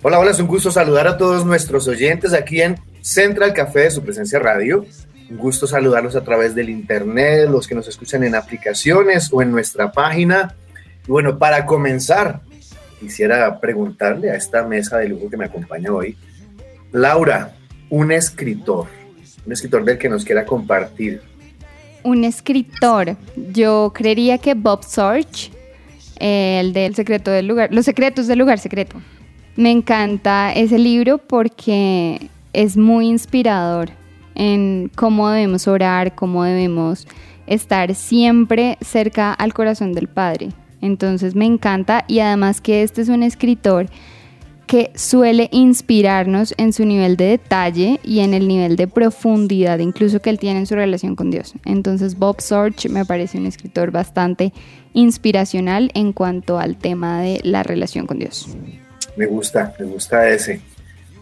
Hola, hola, es un gusto saludar a todos nuestros oyentes aquí en Central Café de su presencia radio. Un gusto saludarlos a través del internet, los que nos escuchan en aplicaciones o en nuestra página. Y bueno, para comenzar, quisiera preguntarle a esta mesa de lujo que me acompaña hoy, Laura, un escritor, un escritor del que nos quiera compartir un escritor. Yo creería que Bob Sorge, el del secreto del lugar, Los secretos del lugar secreto. Me encanta ese libro porque es muy inspirador en cómo debemos orar, cómo debemos estar siempre cerca al corazón del Padre. Entonces me encanta y además que este es un escritor que suele inspirarnos en su nivel de detalle y en el nivel de profundidad incluso que él tiene en su relación con Dios. Entonces Bob Sorge me parece un escritor bastante inspiracional en cuanto al tema de la relación con Dios. Me gusta, me gusta ese.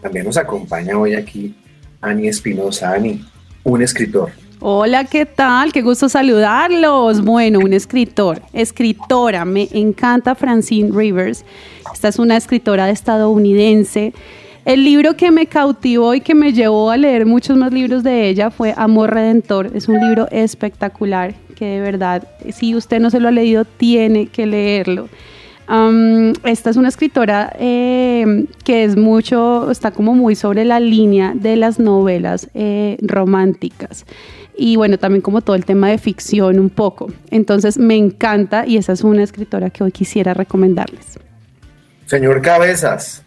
También nos acompaña hoy aquí Ani Espinosa. Ani, un escritor. Hola, ¿qué tal? Qué gusto saludarlos. Bueno, un escritor, escritora, me encanta Francine Rivers. Esta es una escritora estadounidense. El libro que me cautivó y que me llevó a leer muchos más libros de ella fue Amor Redentor. Es un libro espectacular que de verdad, si usted no se lo ha leído, tiene que leerlo. Esta es una escritora eh, que es mucho, está como muy sobre la línea de las novelas eh, románticas y bueno, también como todo el tema de ficción un poco. Entonces me encanta y esa es una escritora que hoy quisiera recomendarles. Señor Cabezas,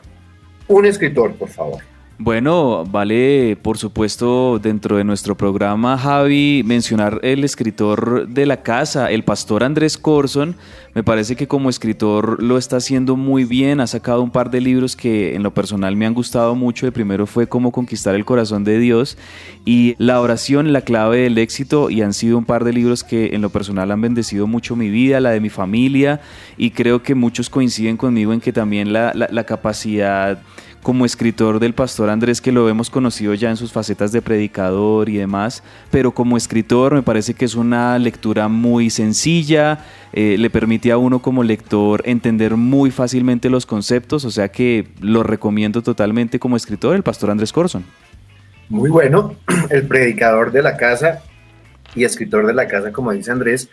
un escritor, por favor. Bueno, vale, por supuesto, dentro de nuestro programa, Javi, mencionar el escritor de la casa, el pastor Andrés Corson. Me parece que como escritor lo está haciendo muy bien, ha sacado un par de libros que en lo personal me han gustado mucho. El primero fue Cómo conquistar el corazón de Dios y La oración, la clave del éxito, y han sido un par de libros que en lo personal han bendecido mucho mi vida, la de mi familia, y creo que muchos coinciden conmigo en que también la, la capacidad como escritor del pastor Andrés, que lo hemos conocido ya en sus facetas de predicador y demás, pero como escritor me parece que es una lectura muy sencilla, eh, le permite a uno como lector entender muy fácilmente los conceptos, o sea que lo recomiendo totalmente como escritor, el pastor Andrés Corson. Muy bueno, el predicador de la casa y escritor de la casa, como dice Andrés.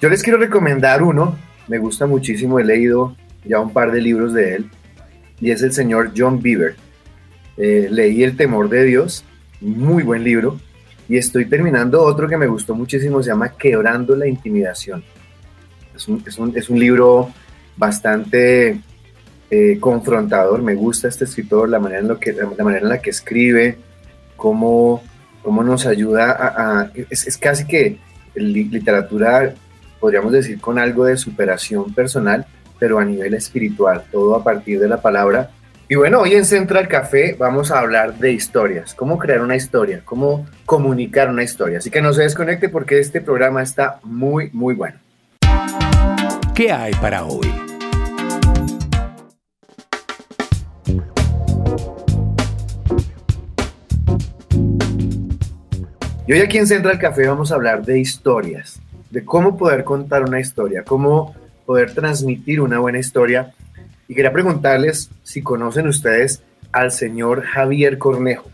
Yo les quiero recomendar uno, me gusta muchísimo, he leído ya un par de libros de él y es el señor John Beaver. Eh, leí El temor de Dios, muy buen libro, y estoy terminando otro que me gustó muchísimo, se llama Quebrando la Intimidación. Es un, libro bastante eh, confrontador, me gusta este escritor, la manera en, lo que, la manera en la que escribe, cómo, cómo nos ayuda a... es, es, casi que literatura, podríamos decir, con algo de superación personal, pero a nivel espiritual, todo a partir de la palabra. Y bueno, hoy en Central Café vamos a hablar de historias, cómo crear una historia, cómo comunicar una historia. Así que no se desconecte porque este programa está muy, muy bueno. ¿Qué hay para hoy? Y hoy aquí en Central Café vamos a hablar de historias, de cómo poder contar una historia, cómo poder transmitir una buena historia. Y quería preguntarles si conocen ustedes al señor Javier Cornejo.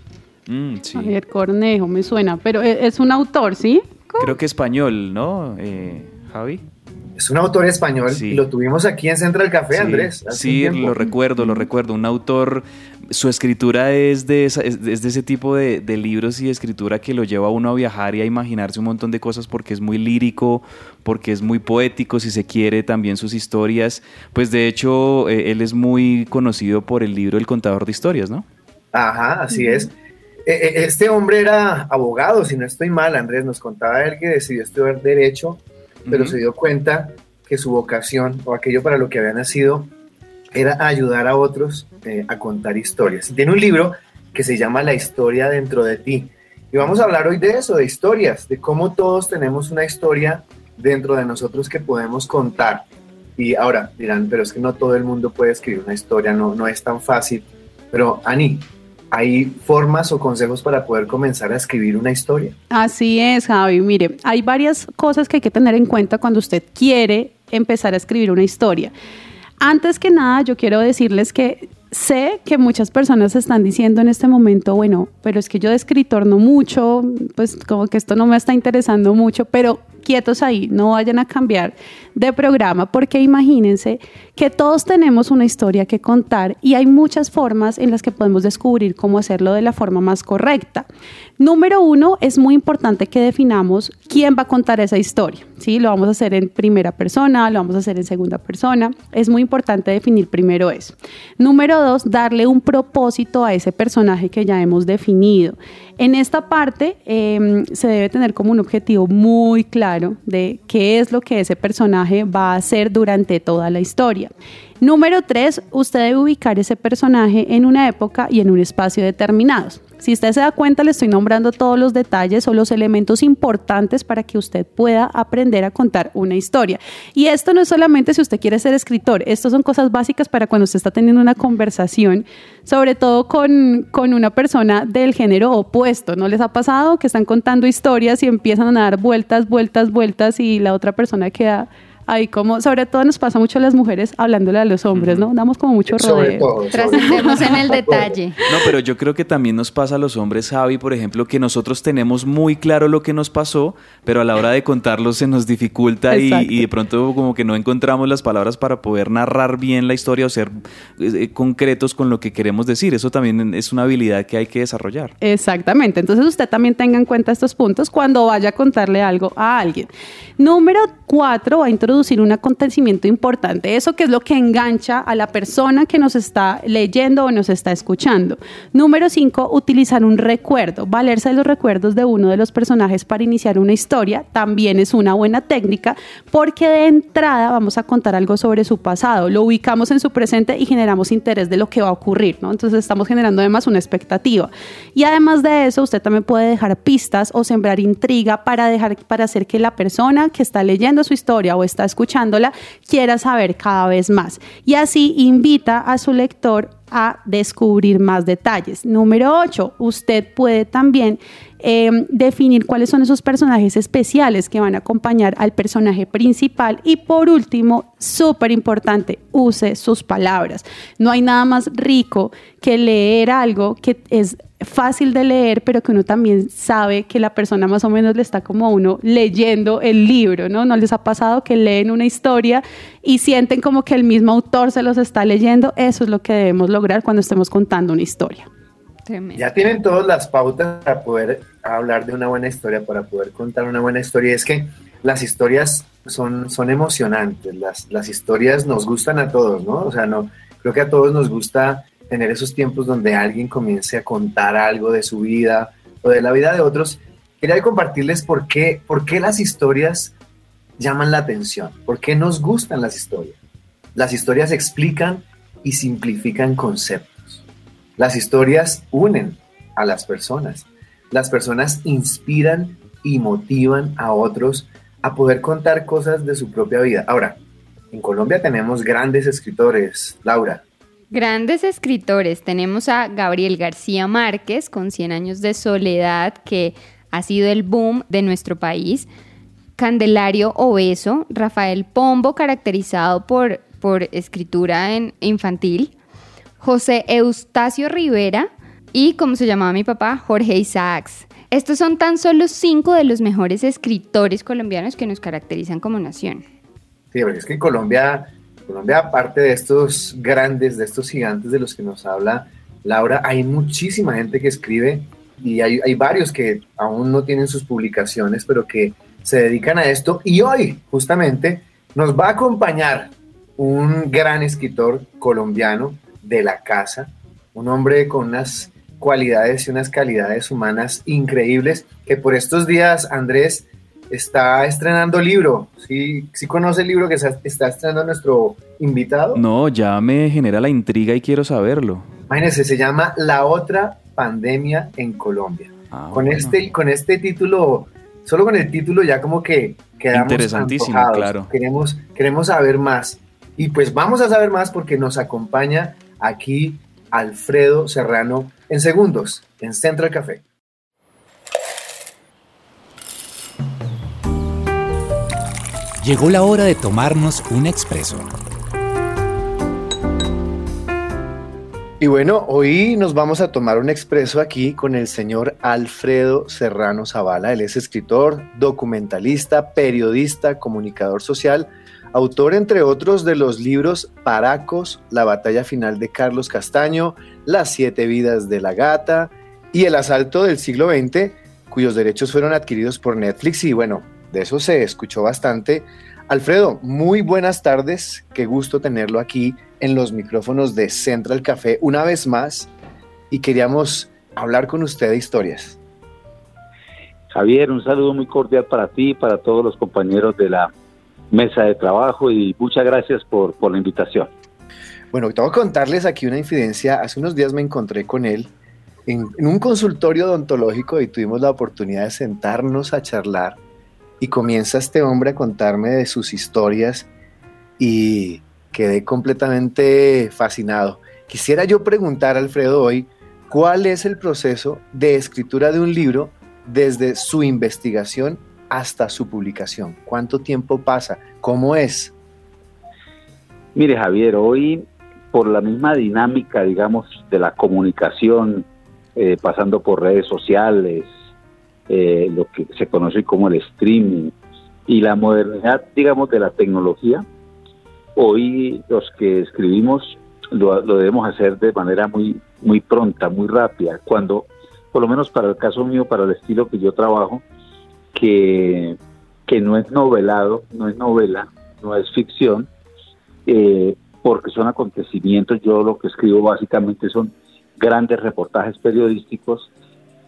Mm, Javier Cornejo, me suena, pero e, es un autor, ¿sí? Creo que español, ¿no, eh, Javi? Es un autor español y lo tuvimos aquí en Central Café, Andrés. Sí, lo recuerdo, lo recuerdo. Un autor, su escritura es de, es de ese tipo de, libros y escritura que lo lleva a uno a viajar y a imaginarse un montón de cosas porque es muy lírico, porque es muy poético, si se quiere, también sus historias. Pues de hecho, eh, él es muy conocido por el libro El contador de historias, ¿no? Ajá, así es. E, e, este hombre era abogado, si no estoy mal, Andrés, nos contaba él que decidió estudiar Derecho pero se dio cuenta que su vocación o aquello para lo que había nacido era ayudar a otros eh, a contar historias. Tiene un libro que se llama La historia dentro de ti. Y vamos a hablar hoy de eso, de historias, de cómo todos tenemos una historia dentro de nosotros que podemos contar. Y ahora dirán, pero es que no todo el mundo puede escribir una historia, no, no es tan fácil. Pero Ani, ¿hay formas o consejos para poder comenzar a escribir una historia? Así es, Javi. Mire, hay varias cosas que hay que tener en cuenta cuando usted quiere empezar a escribir una historia. Antes que nada, yo quiero decirles que sé que muchas personas están diciendo en este momento, bueno, pero es que yo de escritor no mucho, pues como que esto no me está interesando mucho, pero quietos ahí, no vayan a cambiar de programa, porque imagínense que todos tenemos una historia que contar y hay muchas formas en las que podemos descubrir cómo hacerlo de la forma más correcta. Número uno, es muy importante que definamos quién va a contar esa historia. ¿sí? Lo vamos a hacer en primera persona, lo vamos a hacer en segunda persona. Es muy importante definir primero eso. Número dos, darle un propósito a ese personaje que ya hemos definido. En esta parte em, se debe tener como un objetivo muy claro de qué es lo que ese personaje va a hacer durante toda la historia. Número tres, usted debe ubicar ese personaje en una época y en un espacio determinados. Si usted se da cuenta, le estoy nombrando todos los detalles o los elementos importantes para que usted pueda aprender a contar una historia. Y esto no es solamente si usted quiere ser escritor, esto son cosas básicas para cuando usted está teniendo una conversación, sobre todo con, con una persona del género opuesto. ¿No les ha pasado que están contando historias y empiezan a dar vueltas, vueltas, vueltas y la otra persona queda ahí como, sobre todo nos pasa mucho a las mujeres hablándole a los hombres, ¿no? Damos como mucho rodeo. Trascendemos en el detalle. No, pero yo creo que también nos pasa a los hombres, Javi, por ejemplo, que nosotros tenemos muy claro lo que nos pasó, pero a la hora de contarlo se nos dificulta y, de pronto como que no encontramos las palabras para poder narrar bien la historia o ser eh, concretos con lo que queremos decir. Eso también es una habilidad que hay que desarrollar. Exactamente. Entonces usted también tenga en cuenta estos puntos cuando vaya a contarle algo a alguien. Número cuatro, va a introducir un acontecimiento importante, eso que es lo que engancha a la persona que nos está leyendo o nos está escuchando. Número cinco, utilizar un recuerdo, valerse de los recuerdos de uno de los personajes para iniciar una historia, también es una buena técnica porque de entrada vamos a contar algo sobre su pasado, lo ubicamos en su presente y generamos interés de lo que va a ocurrir, ¿no? Entonces estamos generando además una expectativa. Y además de eso, usted también puede dejar pistas o sembrar intriga para dejar para hacer que la persona que está leyendo su historia o está escuchándola quiera saber cada vez más. Y así invita a su lector a descubrir más detalles. Número 8, usted puede también em, definir cuáles son esos personajes especiales que van a acompañar al personaje principal. Y por último, súper importante, use sus palabras. No hay nada más rico que leer algo que es fácil de leer, pero que uno también sabe que la persona más o menos le está como uno leyendo el libro, ¿no? ¿No les ha pasado que leen una historia y sienten como que el mismo autor se los está leyendo? Eso es lo que debemos lograr cuando estemos contando una historia. Ya tienen todas las pautas para poder hablar de una buena historia, para poder contar una buena historia. Es que las historias son, son emocionantes, las, las historias nos gustan a todos, ¿no? O sea, no, creo que a todos nos gusta tener esos tiempos donde alguien comience a contar algo de su vida o de la vida de otros. Quería compartirles por qué, por qué las historias llaman la atención, por qué nos gustan las historias. Las historias explican y simplifican conceptos. Las historias unen a las personas. Las personas inspiran y motivan a otros a poder contar cosas de su propia vida. Ahora, en Colombia tenemos grandes escritores, Laura, Grandes escritores. Tenemos a Gabriel García Márquez con 100 años de soledad, que ha sido el boom de nuestro país. Candelario Obeso, Rafael Pombo, caracterizado por, por escritura en infantil. José Eustacio Rivera y, como se llamaba mi papá, Jorge Isaacs. Estos son tan solo cinco de los mejores escritores colombianos que nos caracterizan como nación. Sí, porque es que Colombia Colombia, aparte de estos grandes, de estos gigantes de los que nos habla Laura, hay muchísima gente que escribe y hay, hay varios que aún no tienen sus publicaciones, pero que se dedican a esto. Y hoy, justamente, nos va a acompañar un gran escritor colombiano de la casa, un hombre con unas cualidades y unas calidades humanas increíbles, que por estos días, Andrés, está estrenando libro. ¿Sí, sí conoce el libro que está estrenando nuestro invitado? No, ya me genera la intriga y quiero saberlo. Imagínense, se llama La otra pandemia en Colombia. Ah, con, este, con este título, solo con el título ya como que quedamos Interesantísimo, claro. Queremos, queremos saber más. Y pues vamos a saber más porque nos acompaña aquí Alfredo Serrano en segundos en Central Café. Llegó la hora de tomarnos un expreso. Y bueno, hoy nos vamos a tomar un expreso aquí con el señor Alfredo Serrano Zavala. Él es escritor, documentalista, periodista, comunicador social, autor entre otros de los libros Paracos, La batalla final de Carlos Castaño, Las siete vidas de la gata y El asalto del siglo XX, cuyos derechos fueron adquiridos por Netflix y bueno, de eso se escuchó bastante. Alfredo, muy buenas tardes, qué gusto tenerlo aquí en los micrófonos de Central Café una vez más y queríamos hablar con usted de historias. Javier, un saludo muy cordial para ti y para todos los compañeros de la mesa de trabajo y muchas gracias por, por la invitación. Bueno, tengo que contarles aquí una infidencia. Hace unos días me encontré con él en, en un consultorio odontológico y tuvimos la oportunidad de sentarnos a charlar y comienza este hombre a contarme de sus historias y quedé completamente fascinado. Quisiera yo preguntar, Alfredo, hoy, ¿cuál es el proceso de escritura de un libro desde su investigación hasta su publicación? ¿Cuánto tiempo pasa? ¿Cómo es? Mire, Javier, hoy por la misma dinámica, digamos, de la comunicación, eh, pasando por redes sociales, eh, lo que se conoce como el streaming. Y la modernidad, digamos, de la tecnología, hoy los que escribimos lo, debemos hacer de manera muy, muy pronta, muy rápida, cuando, por lo menos para el caso mío, para el estilo que yo trabajo, que, que no es novelado, no es novela, no es ficción, eh, porque son acontecimientos, yo lo que escribo básicamente son grandes reportajes periodísticos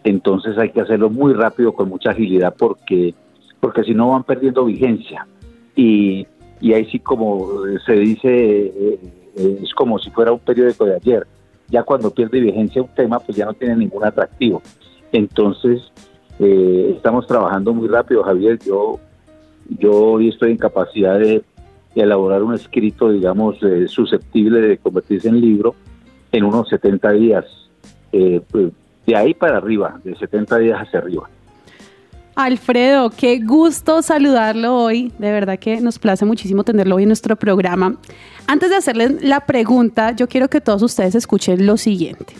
entonces hay que hacerlo muy rápido, con mucha agilidad, porque, porque si no van perdiendo vigencia. Y, y ahí sí, como se dice, eh, eh, es como si fuera un periódico de ayer. Ya cuando pierde vigencia un tema, pues ya no tiene ningún atractivo. Entonces, eh, estamos trabajando muy rápido, Javier. Yo, yo hoy estoy en capacidad de, elaborar un escrito, digamos, susceptible de convertirse en libro en unos 70 días. Pues, de ahí para arriba, de 70 días hacia arriba. Alfredo, qué gusto saludarlo hoy. De verdad que nos place muchísimo tenerlo hoy en nuestro programa. Antes de hacerles la pregunta, yo quiero que todos ustedes escuchen lo siguiente.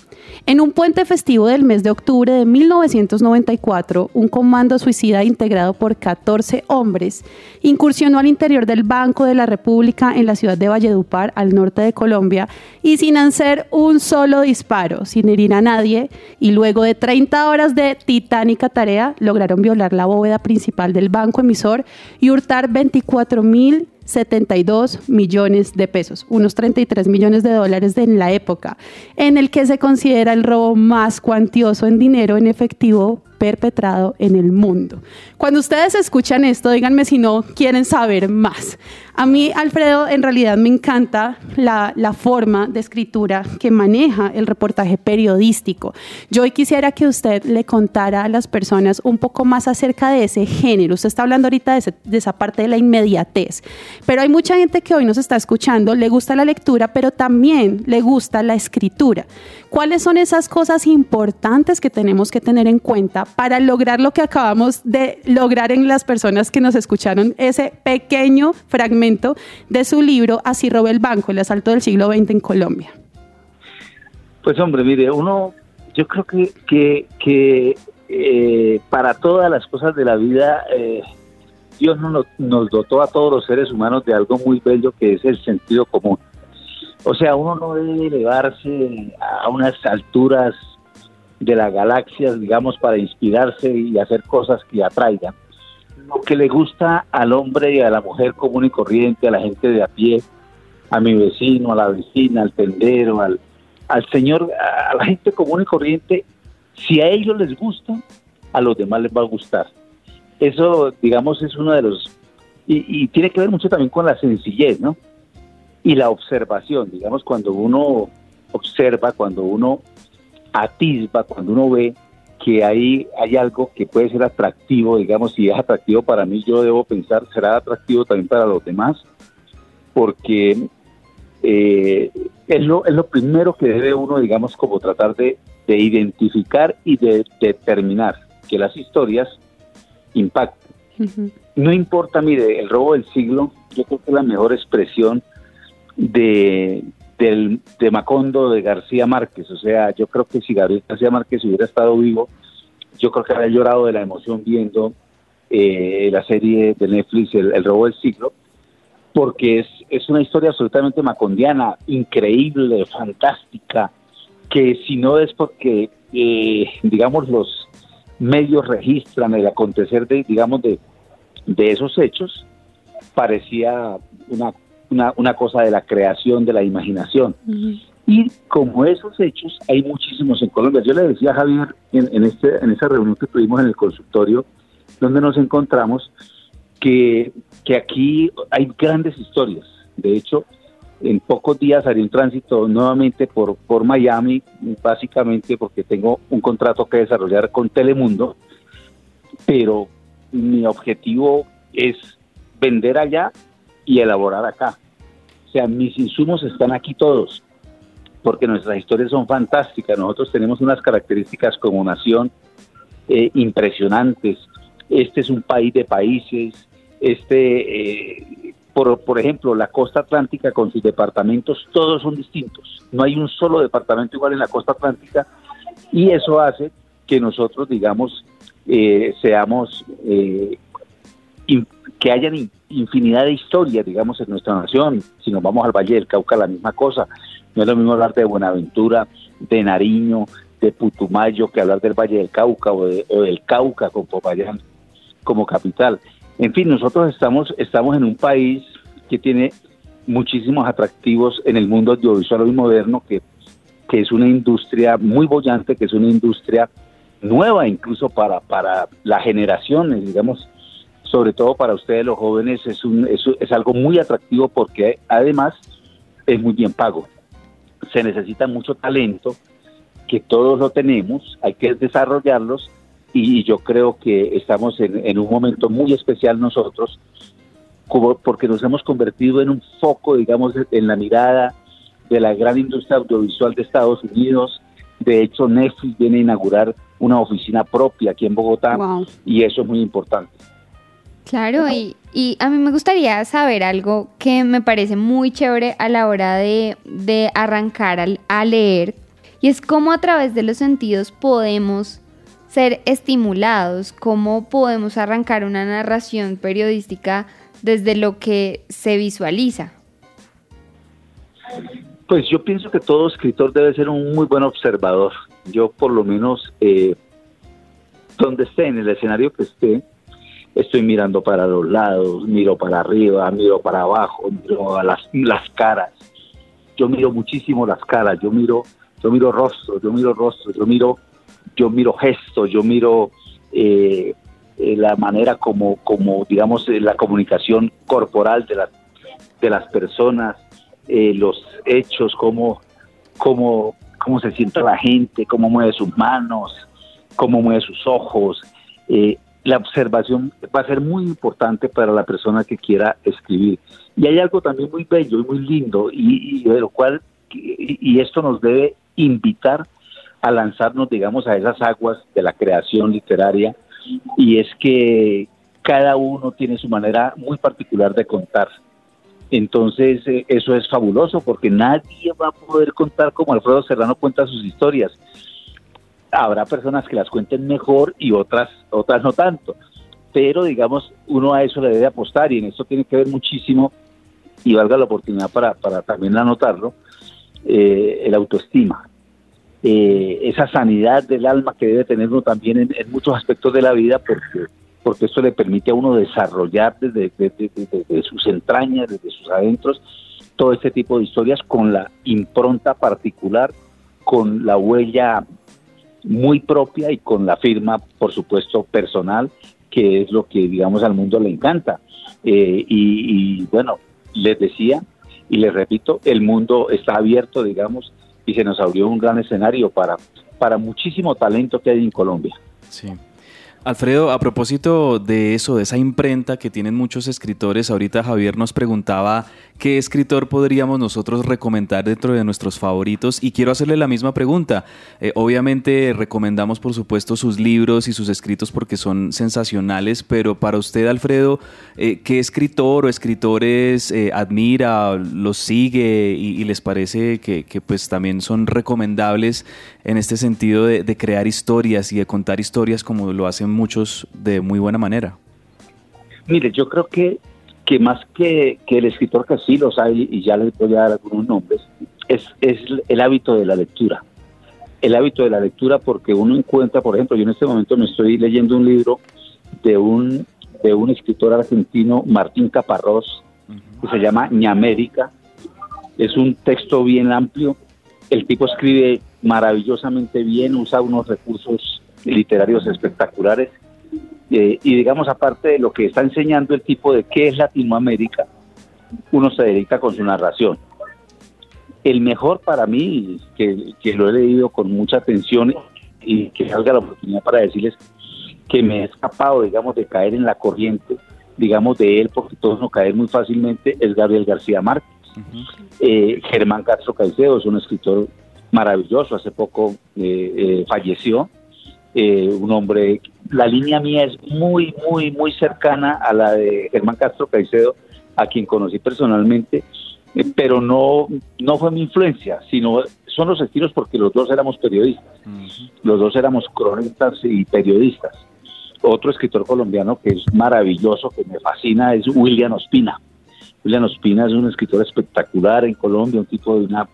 En un puente festivo del mes de octubre de 1994, un comando suicida integrado por 14 hombres incursionó al interior del Banco de la República en la ciudad de Valledupar, al norte de Colombia, y sin hacer un solo disparo, sin herir a nadie, y luego de 30 horas de titánica tarea, lograron violar la bóveda principal del banco emisor y hurtar 24 mil 72 millones de pesos, unos 33 millones de dólares en la época, en el que se considera el robo más cuantioso en dinero en efectivo perpetrado en el mundo. Cuando ustedes escuchan esto, díganme si no quieren saber más. A mí, Alfredo, en realidad me encanta la, forma de escritura que maneja el reportaje periodístico. Yo hoy quisiera que usted le contara a las personas un poco más acerca de ese género. Usted está hablando ahorita de, de esa parte de la inmediatez, pero hay mucha gente que hoy nos está escuchando, le gusta la lectura, pero también le gusta la escritura. ¿Cuáles son esas cosas importantes que tenemos que tener en cuenta para lograr lo que acabamos de lograr en las personas que nos escucharon, ese pequeño fragmento de su libro Así robé el banco, el asalto del siglo XX en Colombia? Pues hombre, mire, uno, yo creo que, que, eh, para todas las cosas de la vida, eh, Dios nos, nos dotó a todos los seres humanos de algo muy bello que es el sentido común. O sea, uno no debe elevarse a unas alturas de las galaxias, digamos, para inspirarse y hacer cosas que atraigan. Lo que le gusta al hombre y a la mujer común y corriente, a la gente de a pie, a mi vecino, a la vecina, al tendero, al, al señor, a la gente común y corriente, si a ellos les gusta, a los demás les va a gustar. eso, digamos, es uno de los... Y, tiene que ver mucho también con la sencillez, ¿no? Y la observación, digamos, cuando uno observa, cuando uno atisba, cuando uno ve que hay, hay algo que puede ser atractivo, digamos, si es atractivo para mí, yo debo pensar, será atractivo también para los demás, porque eh, es, lo, es lo primero que debe uno, digamos, como tratar de, de identificar y de determinar que las historias impacten. No importa, mire, el robo del siglo, yo creo que es la mejor expresión de, del, de Macondo de García Márquez. O sea, yo creo que si Gabriel García Márquez hubiera estado vivo, yo creo que habría llorado de la emoción viendo eh, la serie de Netflix, el, robo del siglo, porque es, es una historia absolutamente macondiana, increíble, fantástica, que si no es porque, eh, digamos, los medios registran el acontecer de, digamos, de, de esos hechos, parecía una, una, una, cosa de la creación, de la imaginación. Y como esos hechos, hay muchísimos en Colombia. Yo le decía a Javier en, en, este, en esa reunión que tuvimos en el consultorio, donde nos encontramos, que, que aquí hay grandes historias. De hecho, en pocos días haré un tránsito nuevamente por, por Miami, básicamente porque tengo un contrato que desarrollar con Telemundo, pero mi objetivo es vender allá y elaborar acá. O sea, mis insumos están aquí todos, porque nuestras historias son fantásticas. Nosotros tenemos unas características como nación eh, impresionantes. Este es un país de países. Este eh, por, por ejemplo, la costa atlántica con sus departamentos, todos son distintos. No hay un solo departamento igual en la costa atlántica y eso hace que nosotros, digamos, eh, seamos, eh, que hayan infinidad de historias, digamos, en nuestra nación. Si nos vamos al Valle del Cauca, la misma cosa. No es lo mismo hablar de Buenaventura, de Nariño, de Putumayo, que hablar del Valle del Cauca o, del Cauca con Popayán como capital. En fin, nosotros estamos, estamos en un país que tiene muchísimos atractivos en el mundo audiovisual y moderno, que, que es una industria muy bollante, que es una industria nueva incluso para, para las generaciones, digamos, sobre todo para ustedes los jóvenes, es, un, es, es algo muy atractivo porque además es muy bien pago. Se necesita mucho talento, que todos lo tenemos, hay que desarrollarlos y yo creo que estamos en, un momento muy especial nosotros, como porque nos hemos convertido en un foco, digamos, en la mirada de la gran industria audiovisual de Estados Unidos. De hecho, Netflix viene a inaugurar una oficina propia aquí en Bogotá y eso es muy importante. Claro, y, y, a mí me gustaría saber algo que me parece muy chévere a la hora de, de arrancar a leer, y es cómo a través de los sentidos podemos ser estimulados, cómo podemos arrancar una narración periodística desde lo que se visualiza. Pues yo pienso que todo escritor debe ser un muy buen observador. Yo por lo menos, eh, donde esté, en el escenario que esté, estoy mirando para los lados, miro para arriba, miro para abajo, miro a las, las caras. Yo miro muchísimo las caras, yo miro, yo miro rostros, yo miro rostros, yo miro yo miro gestos, yo miro eh, eh, la manera como, como, digamos, eh, la comunicación corporal de, las de las personas, los hechos, cómo, cómo, cómo se siente la gente, cómo mueve sus manos, cómo mueve sus ojos. La observación va a ser muy importante para la persona que quiera escribir. Y hay algo también muy bello y muy lindo, y, y de lo cual, y esto nos debe invitar a lanzarnos, digamos, a esas aguas de la creación literaria y es que cada uno tiene su manera muy particular de contar. Entonces, eh, eso es fabuloso porque nadie va a poder contar como Alfredo Serrano cuenta sus historias. Habrá personas que las cuenten mejor y otras, otras no tanto. Pero, digamos, uno a eso le debe apostar y en eso tiene que ver muchísimo, y valga la oportunidad para, para también anotarlo, eh, el autoestima eh, esa sanidad del alma que debe tener uno también en, muchos aspectos de la vida, porque, porque esto le permite a uno desarrollar desde, sus entrañas, desde sus adentros, todo este tipo de historias con la impronta particular, con la huella muy propia y con la firma, por supuesto, personal que es lo que, digamos, al mundo le encanta. Eh, y, y, bueno, les decía y les repito, el mundo está abierto, digamos, y se nos abrió un gran escenario para, para muchísimo talento que hay en Colombia. Sí. Alfredo, a propósito de eso, de esa imprenta que tienen muchos escritores, ahorita Javier nos preguntaba qué escritor podríamos nosotros recomendar dentro de nuestros favoritos y quiero hacerle la misma pregunta. Eh, obviamente recomendamos por supuesto sus libros y sus escritos porque son sensacionales, pero para usted Alfredo, eh, ¿qué escritor o escritores eh, admira, los sigue y, les parece que, pues también son recomendables en este sentido de, de crear historias y de contar historias como lo hacen muchos de muy buena manera? Mire, yo creo que, que más que, que el escritor que sí los hay, y ya les voy a dar algunos nombres, es, es el hábito de la lectura. El hábito de la lectura porque uno encuentra, por ejemplo, yo en este momento me estoy leyendo un libro de un, de un escritor argentino, Martín Caparrós, que se llama Ñamérica. Es un texto bien amplio. El tipo escribe maravillosamente bien, usa unos recursos literarios espectaculares. Eh, y digamos, aparte de lo que está enseñando el tipo de qué es Latinoamérica, uno se dedica con su narración. El mejor para mí, que, que lo he leído con mucha atención y que salga la oportunidad para decirles que me he escapado, digamos, de caer en la corriente, digamos, de él, porque todos no caen muy fácilmente, es Gabriel García Márquez. Eh, Germán Castro Caicedo es un escritor maravilloso, hace poco eh, falleció, eh, un hombre, la línea mía es muy, muy, muy cercana a la de Germán Castro Caicedo, a quien conocí personalmente, eh, pero no, no fue mi influencia, sino son los estilos porque los dos éramos periodistas, los dos éramos cronistas y periodistas. Otro escritor colombiano que es maravilloso, que me fascina, es William Ospina. William Ospina es un escritor espectacular en Colombia, un tipo de una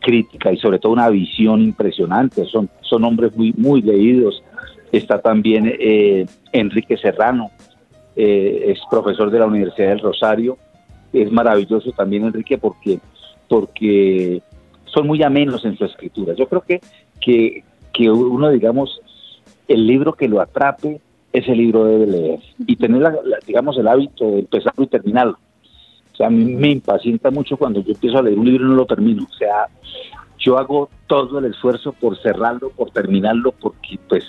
crítica y sobre todo una visión impresionante. Son, son hombres muy, muy leídos. Está también eh, Enrique Serrano, eh, es profesor de la Universidad del Rosario. Es maravilloso también Enrique porque, porque son muy amenos en su escritura. Yo creo que, que, que uno, digamos, el libro que lo atrape, ese libro debe leer y tener, digamos, el hábito de empezarlo y terminarlo. A mí me impacienta mucho cuando yo empiezo a leer un libro y no lo termino. O sea, yo hago todo el esfuerzo por cerrarlo, por terminarlo, porque pues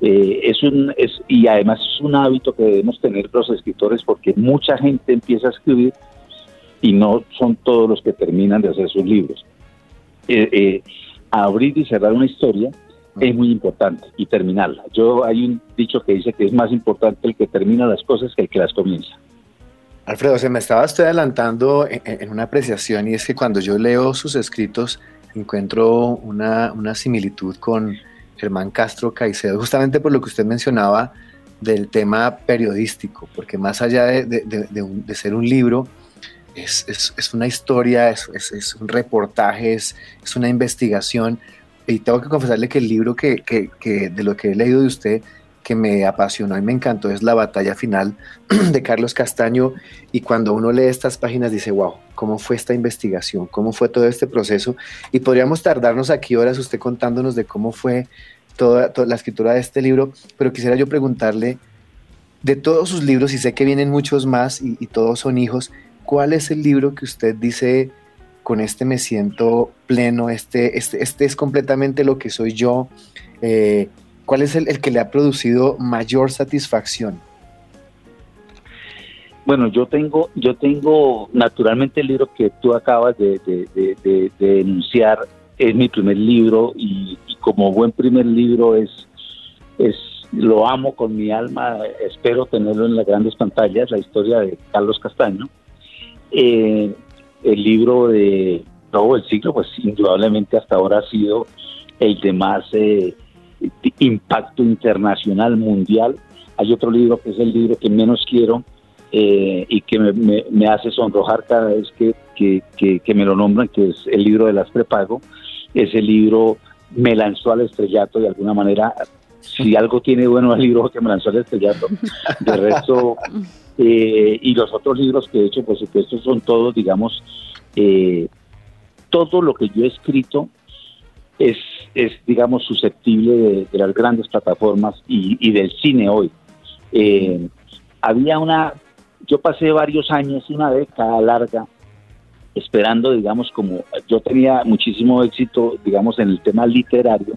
eh, es un es y además es un hábito que debemos tener los escritores porque mucha gente empieza a escribir y no son todos los que terminan de hacer sus libros. Eh, eh, abrir y cerrar una historia es muy importante y terminarla. Yo hay un dicho que dice que es más importante el que termina las cosas que el que las comienza. Alfredo, se me estaba estoy adelantando en, una apreciación y es que cuando yo leo sus escritos encuentro una, similitud con Germán Castro Caicedo, justamente por lo que usted mencionaba del tema periodístico, porque más allá de, ser un libro, es, una historia, es, un reportaje, es, una investigación. Y tengo que confesarle que el libro que, de lo que he leído de usted que me apasionó y me encantó es la batalla final de Carlos Castaño y cuando uno lee estas páginas dice, wow, ¿cómo fue esta investigación? ¿Cómo fue todo este proceso? Y podríamos tardarnos aquí horas usted contándonos de cómo fue toda, la escritura de este libro, pero quisiera yo preguntarle, de todos sus libros, y sé que vienen muchos más y, todos son hijos, ¿cuál es el libro que usted dice, con este me siento pleno, este, este, este es completamente lo que soy yo? Eh, ¿Cuál es el, que le ha producido mayor satisfacción? Bueno, yo tengo, yo tengo naturalmente el libro que tú acabas de, de, denunciar, es mi primer libro y, como buen primer libro es, es, lo amo con mi alma, espero tenerlo en las grandes pantallas, la historia de Carlos Castaño. Eh, el libro de todo el siglo, pues indudablemente hasta ahora ha sido el de más eh, impacto internacional, mundial. Hay otro libro que es el libro que menos quiero eh, y que me, hace sonrojar cada vez que, que, me lo nombran, que es el libro de las prepago. Ese libro me lanzó al estrellato de alguna manera. Si algo tiene bueno el libro que me lanzó al estrellato, de resto, eh, y los otros libros que he hecho, por supuesto, son todos, digamos, eh, todo lo que yo he escrito es, es digamos, susceptible de, las grandes plataformas y, del cine hoy. Eh, había una, yo pasé varios años, una década larga, esperando, digamos, como yo tenía muchísimo éxito, digamos, en el tema literario,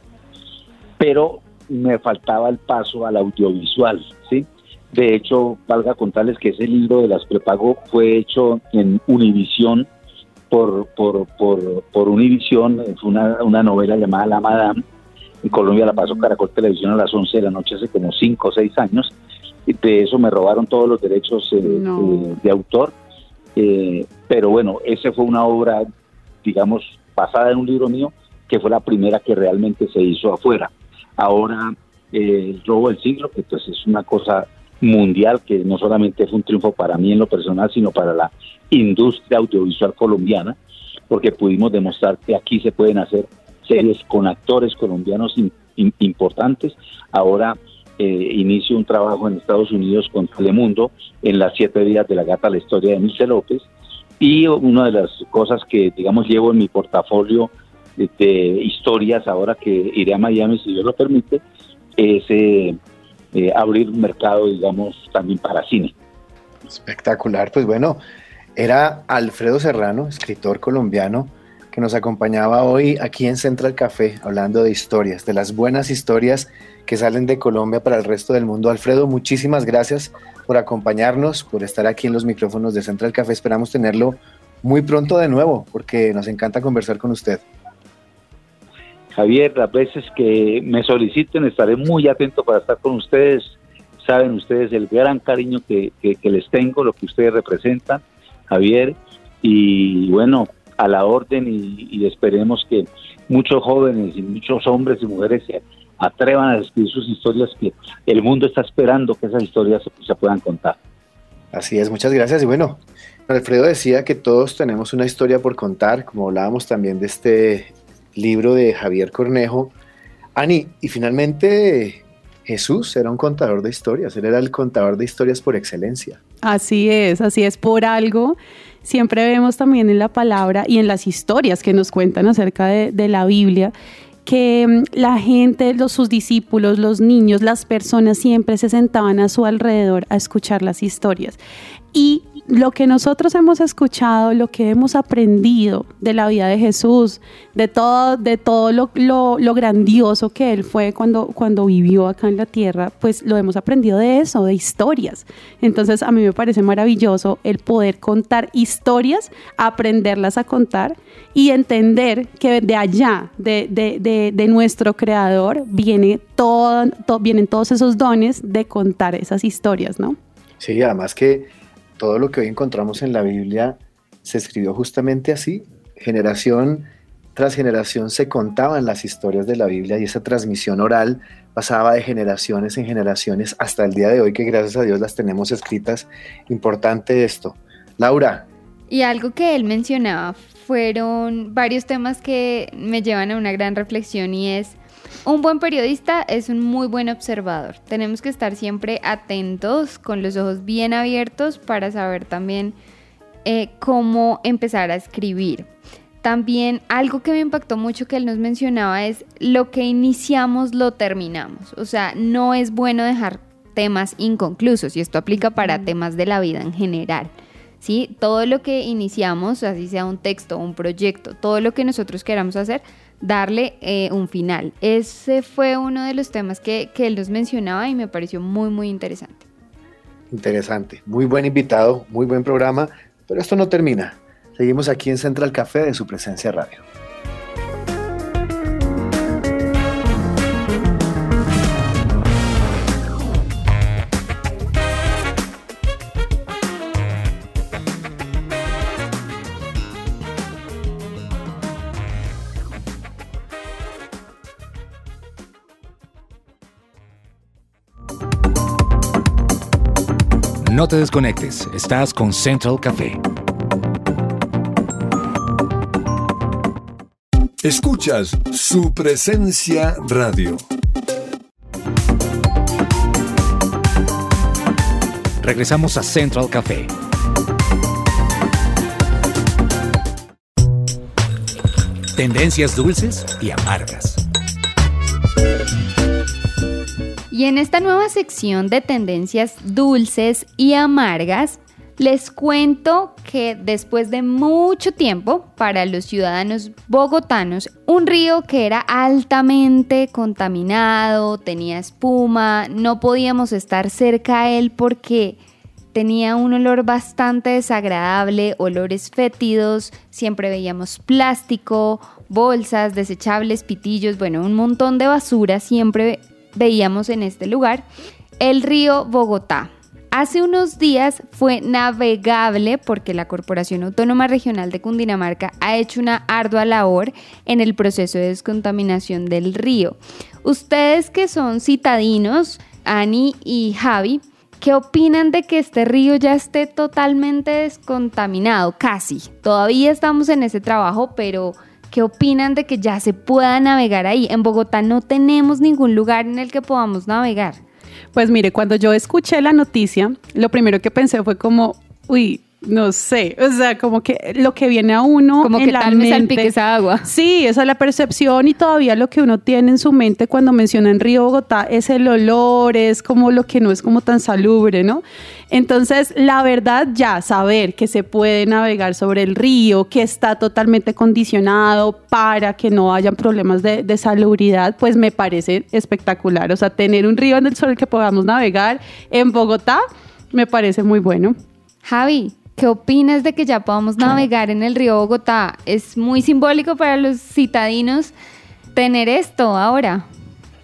pero me faltaba el paso al audiovisual, ¿sí? De hecho, valga contarles que ese libro de las prepago fue hecho en Univisión por, por, por, por Univisión, fue una, una novela llamada La Madame. En Colombia la pasó Caracol Televisión a las 11 de la noche hace como 5 o 6 años. Y de eso me robaron todos los derechos eh, eh, de autor. Eh, pero bueno, esa fue una obra, digamos, basada en un libro mío, que fue la primera que realmente se hizo afuera. Ahora, el robo del siglo, que pues es una cosa mundial, que no solamente fue un triunfo para mí en lo personal, sino para la industria audiovisual colombiana, porque pudimos demostrar que aquí se pueden hacer series con actores colombianos importantes. Ahora eh, inicio un trabajo en Estados Unidos con Telemundo en las siete días de la gata, la historia de Milce López. Y una de las cosas que, digamos, llevo en mi portafolio de, historias ahora que iré a Miami, si Dios lo permite, es eh, eh, abrir un mercado, digamos, también para cine. Espectacular, pues bueno, era Alfredo Serrano, escritor colombiano, que nos acompañaba hoy aquí en Central Café, hablando de historias, de las buenas historias que salen de Colombia para el resto del mundo. Alfredo, muchísimas gracias por acompañarnos, por estar aquí en los micrófonos de Central Café. Esperamos tenerlo muy pronto de nuevo, porque nos encanta conversar con usted. Javier, las veces que me soliciten estaré muy atento para estar con ustedes. Saben ustedes el gran cariño que, les tengo, lo que ustedes representan, Javier. Y bueno, a la orden y, esperemos que muchos jóvenes y muchos hombres y mujeres se atrevan a escribir sus historias que el mundo está esperando que esas historias se puedan contar. Así es, muchas gracias. Y bueno, Alfredo decía que todos tenemos una historia por contar, como hablábamos también de este libro de Javier Cornejo. Ani, y finalmente Jesús era un contador de historias, él era el contador de historias por excelencia. Así es, así es, por algo. Siempre vemos también en la palabra y en las historias que nos cuentan acerca de, la Biblia que mm, la gente, los, sus discípulos, los niños, las personas siempre se sentaban a su alrededor a escuchar las historias. Y lo que nosotros hemos escuchado, lo que hemos aprendido de la vida de Jesús, de todo, de todo lo, lo, grandioso que Él fue cuando, cuando vivió acá en la tierra, pues lo hemos aprendido de eso, de historias. Entonces a mí me parece maravilloso el poder contar historias, aprenderlas a contar y entender que de allá, de, de, de, nuestro creador, viene todo, vienen todos esos dones de contar esas historias, ¿no? Sí, además que todo lo que hoy encontramos en la Biblia se escribió justamente así. Generación tras generación se contaban las historias de la Biblia y esa transmisión oral pasaba de generaciones en generaciones hasta el día de hoy que gracias a Dios las tenemos escritas. Importante esto. Laura. Y algo que él mencionaba fueron varios temas que me llevan a una gran reflexión y es un buen periodista es un muy buen observador. Tenemos que estar siempre atentos, con los ojos bien abiertos para saber también eh, cómo empezar a escribir. También algo que me impactó mucho que él nos mencionaba es lo que iniciamos lo terminamos. O sea, no es bueno dejar temas inconclusos y esto aplica para temas de la vida en general. ¿sí? Todo lo que iniciamos, así sea un texto, un proyecto, todo lo que nosotros queramos hacer, darle eh, un final. Ese fue uno de los temas que, él nos mencionaba y me pareció muy, muy interesante. Interesante, muy buen invitado, muy buen programa, pero esto no termina. Seguimos aquí en Central Café de su presencia radio. No te desconectes, estás con Central Café. Escuchas su presencia radio. Regresamos a Central Café. Tendencias dulces y amargas. Y en esta nueva sección de tendencias dulces y amargas, les cuento que después de mucho tiempo, para los ciudadanos bogotanos, un río que era altamente contaminado, tenía espuma, no podíamos estar cerca a él porque tenía un olor bastante desagradable, olores fétidos, siempre veíamos plástico, bolsas, desechables, pitillos, bueno, un montón de basura siempre veíamos en este lugar. El río Bogotá. Hace unos días fue navegable porque la Corporación Autónoma Regional de Cundinamarca ha hecho una ardua labor en el proceso de descontaminación del río. Ustedes que son citadinos, Ani y Javi, ¿Qué opinan de que este río ya esté totalmente descontaminado? Casi. Todavía estamos en ese trabajo, pero ¿qué opinan de que ya se pueda navegar ahí? En Bogotá no tenemos ningún lugar en el que podamos navegar. Pues mire, cuando yo escuché la noticia, lo primero que pensé fue como, uy, no sé, o sea, como que lo que viene a uno como en que la tal mente, esa agua. Sí, esa es la percepción y todavía lo que uno tiene en su mente cuando menciona en Río Bogotá es el olor, es como lo que no es como tan salubre, ¿no? Entonces, la verdad ya saber que se puede navegar sobre el río, que está totalmente condicionado para que no hayan problemas de, de salubridad, pues me parece espectacular. O sea, tener un río en el sobre el que podamos navegar en Bogotá me parece muy bueno. Javi, ¿qué opinas de que ya podamos navegar en el río Bogotá? Es muy simbólico para los citadinos tener esto ahora.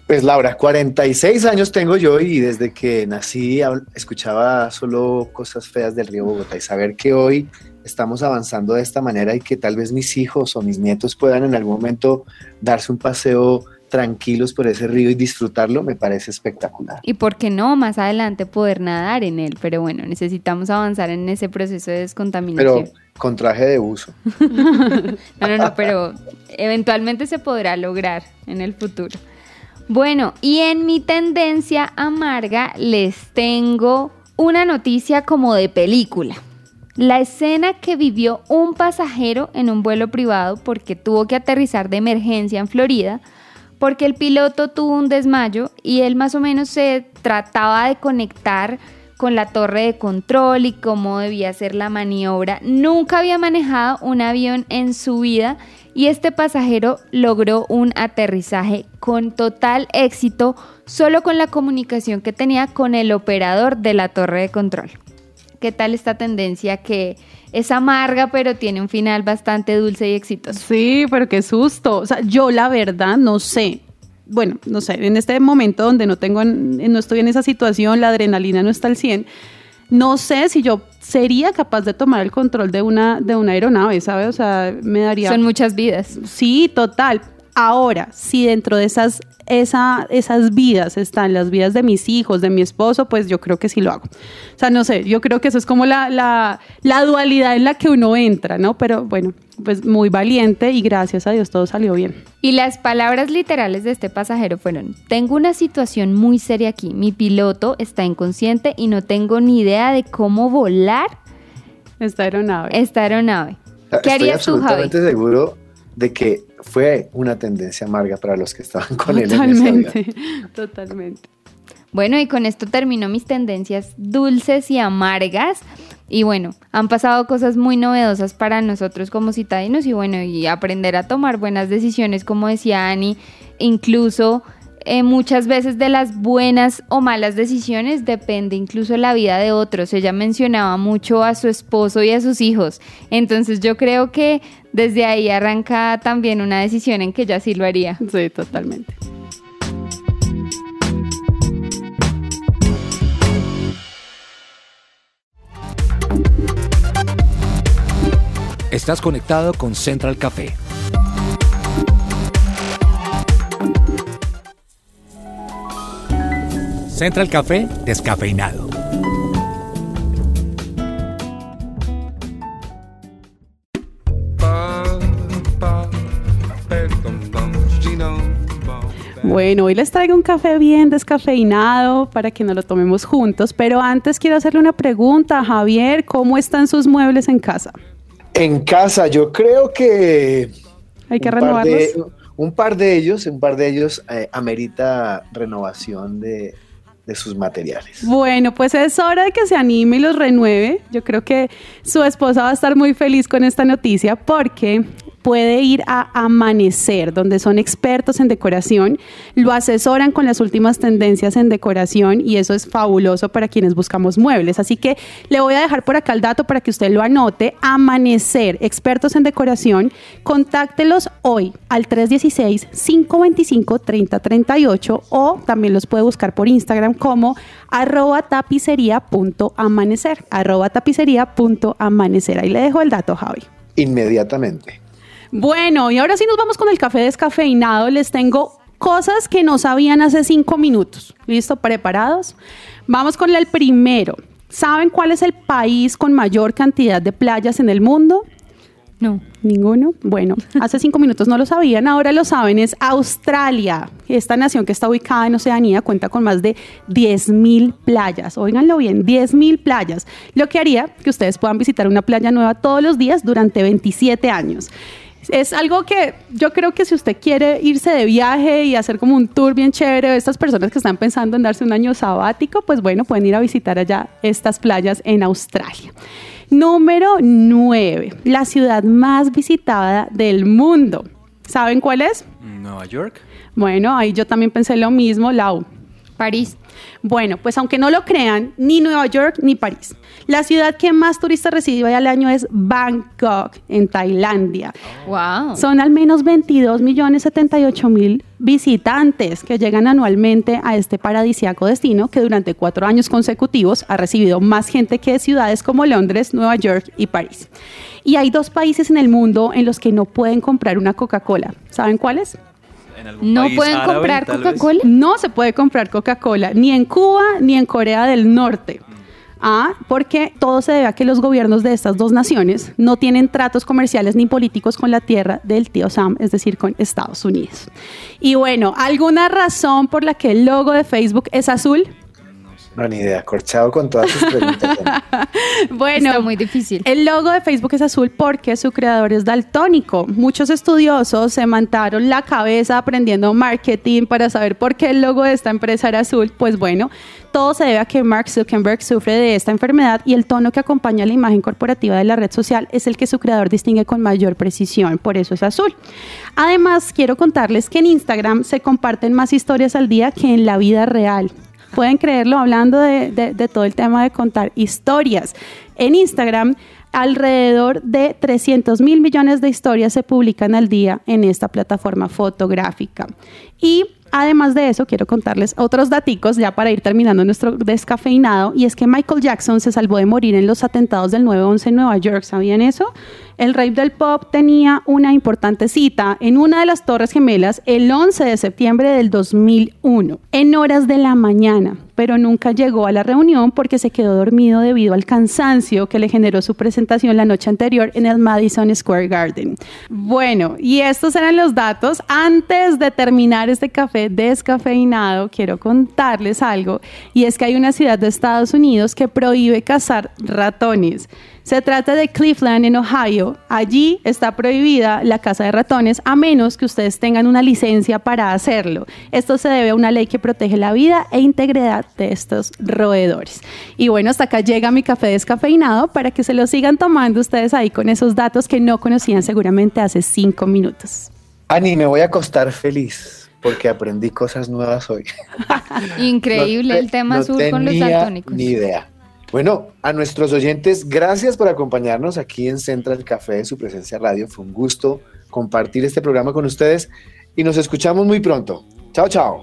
Pues Laura, 46 años tengo yo y desde que nací hab- escuchaba solo cosas feas del río Bogotá y saber que hoy estamos avanzando de esta manera y que tal vez mis hijos o mis nietos puedan en algún momento darse un paseo tranquilos por ese río y disfrutarlo me parece espectacular. Y por qué no más adelante poder nadar en él. Pero bueno, necesitamos avanzar en ese proceso de Pero descontaminación. con traje de buzo. No, no, no, pero eventualmente se podrá lograr en el futuro. Bueno, y en mi tendencia amarga les tengo una noticia como de película. La escena que vivió un pasajero en un vuelo privado porque tuvo que aterrizar de emergencia en Florida, porque el piloto tuvo un desmayo y él más o menos se trataba de conectar con la torre de control y cómo debía ser la maniobra. Nunca había manejado un avión en su vida y este pasajero logró un aterrizaje con total éxito solo con la comunicación que tenía con el operador de la torre de control. ¿Qué tal esta tendencia que es amarga pero tiene un final bastante dulce y exitoso? Sí, pero qué susto. O sea, yo la verdad no sé. Bueno, no sé, en este momento donde no tengo, no estoy en esa situación, la adrenalina no está al 100, no sé si yo sería capaz de tomar el control de una, de una aeronave, ¿sabes? O sea, me daría... Son muchas vidas. Sí, total. Ahora, si dentro de esas, esa, esas vidas están las vidas de mis hijos, de mi esposo, pues yo creo que sí lo hago. O sea, no sé, yo creo que eso es como la, la, la dualidad en la que uno entra, ¿no? Pero bueno, pues muy valiente y gracias a Dios todo salió bien. Y las palabras literales de este pasajero fueron, tengo una situación muy seria aquí, mi piloto está inconsciente y no tengo ni idea de cómo volar Esta aeronave. esta aeronave. ¿Qué Estoy harías tú, Javi? absolutamente seguro de que fue una tendencia amarga para los que estaban con él en ese avión. Totalmente, totalmente. Bueno, y con esto termino mis tendencias dulces y amargas. Y bueno, han pasado cosas muy novedosas para nosotros como citadinos y bueno, y aprender a tomar buenas decisiones, como decía Ani, incluso eh, muchas veces de las buenas o malas decisiones depende incluso la vida de otros. Ella mencionaba mucho a su esposo y a sus hijos. Entonces yo creo que desde ahí arranca también una decisión en que ella sí lo haría. Sí, totalmente. Estás conectado con Central Café. Central Café descafeinado. Bueno, hoy les traigo un café bien descafeinado para que nos lo tomemos juntos, pero antes quiero hacerle una pregunta, Javier, ¿cómo están sus muebles en casa? En casa, yo creo que hay que renovarlos. de- un par de ellos, un par de ellos eh, amerita renovación de, de sus materiales. Bueno, pues es hora de que se anime y los renueve. Yo creo que su esposa va a estar muy feliz con esta noticia porque puede ir a Amanecer, donde son expertos en decoración, lo asesoran con las últimas tendencias en decoración y eso es fabuloso para quienes buscamos muebles. Así que le voy a dejar por acá el dato para que usted lo anote. Amanecer, expertos en decoración, contáctelos hoy al 316-525-3038 o también los puede buscar por Instagram como arroba tapicería.amanecer, arroba tapicería.amanecer. Ahí le dejo el dato, Javi. Inmediatamente. Bueno, y ahora sí nos vamos con el café descafeinado. Les tengo cosas que no sabían hace cinco minutos. ¿Listo? ¿Preparados? Vamos con el primero. ¿Saben cuál es el país con mayor cantidad de playas en el mundo? No. Ninguno. Bueno, hace cinco minutos no lo sabían, ahora lo saben, es Australia. Esta nación que está ubicada en Oceanía cuenta con más de 10.000 playas. Óiganlo bien, 10.000 playas. Lo que haría que ustedes puedan visitar una playa nueva todos los días durante 27 años. Es algo que yo creo que si usted quiere irse de viaje y hacer como un tour bien chévere, estas personas que están pensando en darse un año sabático, pues bueno, pueden ir a visitar allá estas playas en Australia. Número 9, la ciudad más visitada del mundo. ¿Saben cuál es? Nueva York. Bueno, ahí yo también pensé lo mismo, Lau. París. Bueno, pues aunque no lo crean, ni Nueva York ni París. La ciudad que más turistas recibe al año es Bangkok, en Tailandia. Wow. Son al menos 22 millones 78 mil visitantes que llegan anualmente a este paradisiaco destino que durante cuatro años consecutivos ha recibido más gente que ciudades como Londres, Nueva York y París. Y hay dos países en el mundo en los que no pueden comprar una Coca-Cola. ¿Saben cuáles? En algún ¿No país pueden árabe, comprar. Coca-Cola? No se puede comprar Coca-Cola ni en Cuba ni en Corea del Norte. Ah, porque todo se debe a que los gobiernos de estas dos naciones no tienen tratos comerciales ni políticos con la tierra del tío Sam, es decir, con Estados Unidos. Y bueno, ¿alguna razón por la que el logo de Facebook es azul? No, ni idea. Corchado con todas sus preguntas. Bueno, Está muy difícil. El logo de Facebook es azul porque su creador es daltónico. Muchos estudiosos se mantaron la cabeza aprendiendo marketing para saber por qué el logo de esta empresa era azul. Pues bueno, todo se debe a que Mark Zuckerberg sufre de esta enfermedad y el tono que acompaña la imagen corporativa de la red social es el que su creador distingue con mayor precisión. Por eso es azul. Además, quiero contarles que en Instagram se comparten más historias al día que en la vida real. Pueden creerlo hablando de, todo el tema de contar historias. En Instagram, alrededor de 300 mil millones de historias se publican al día en esta plataforma fotográfica. Y además de eso, quiero contarles otros daticos ya para ir terminando nuestro descafeinado. Y es que Michael Jackson se salvó de morir en los atentados del 9-11 en Nueva York. ¿Sabían eso? El rey del pop tenía una importante cita en una de las Torres Gemelas el 11 de septiembre del 2001, en horas de la mañana, pero nunca llegó a la reunión porque se quedó dormido debido al cansancio que le generó su presentación la noche anterior en el Madison Square Garden. Bueno, y estos eran los datos. Antes de terminar este café descafeinado, quiero contarles algo, y es que hay una ciudad de Estados Unidos que prohíbe cazar ratones. Se trata de Cleveland, en Ohio. Allí está prohibida la caza de ratones a menos que ustedes tengan una licencia para hacerlo. Esto se debe a una ley que protege la vida e integridad de estos roedores. Y bueno, hasta acá llega mi café descafeinado para que se lo sigan tomando ustedes ahí con esos datos que no conocían seguramente hace cinco minutos. Ani, me voy a acostar feliz porque aprendí cosas nuevas hoy. Increíble No te- el tema no azul con los daltónicos. Ni idea. Bueno, a nuestros oyentes, gracias por acompañarnos aquí en Central Café de su presencia radio. Fue un gusto compartir este programa con ustedes y nos escuchamos muy pronto. Chao, chao.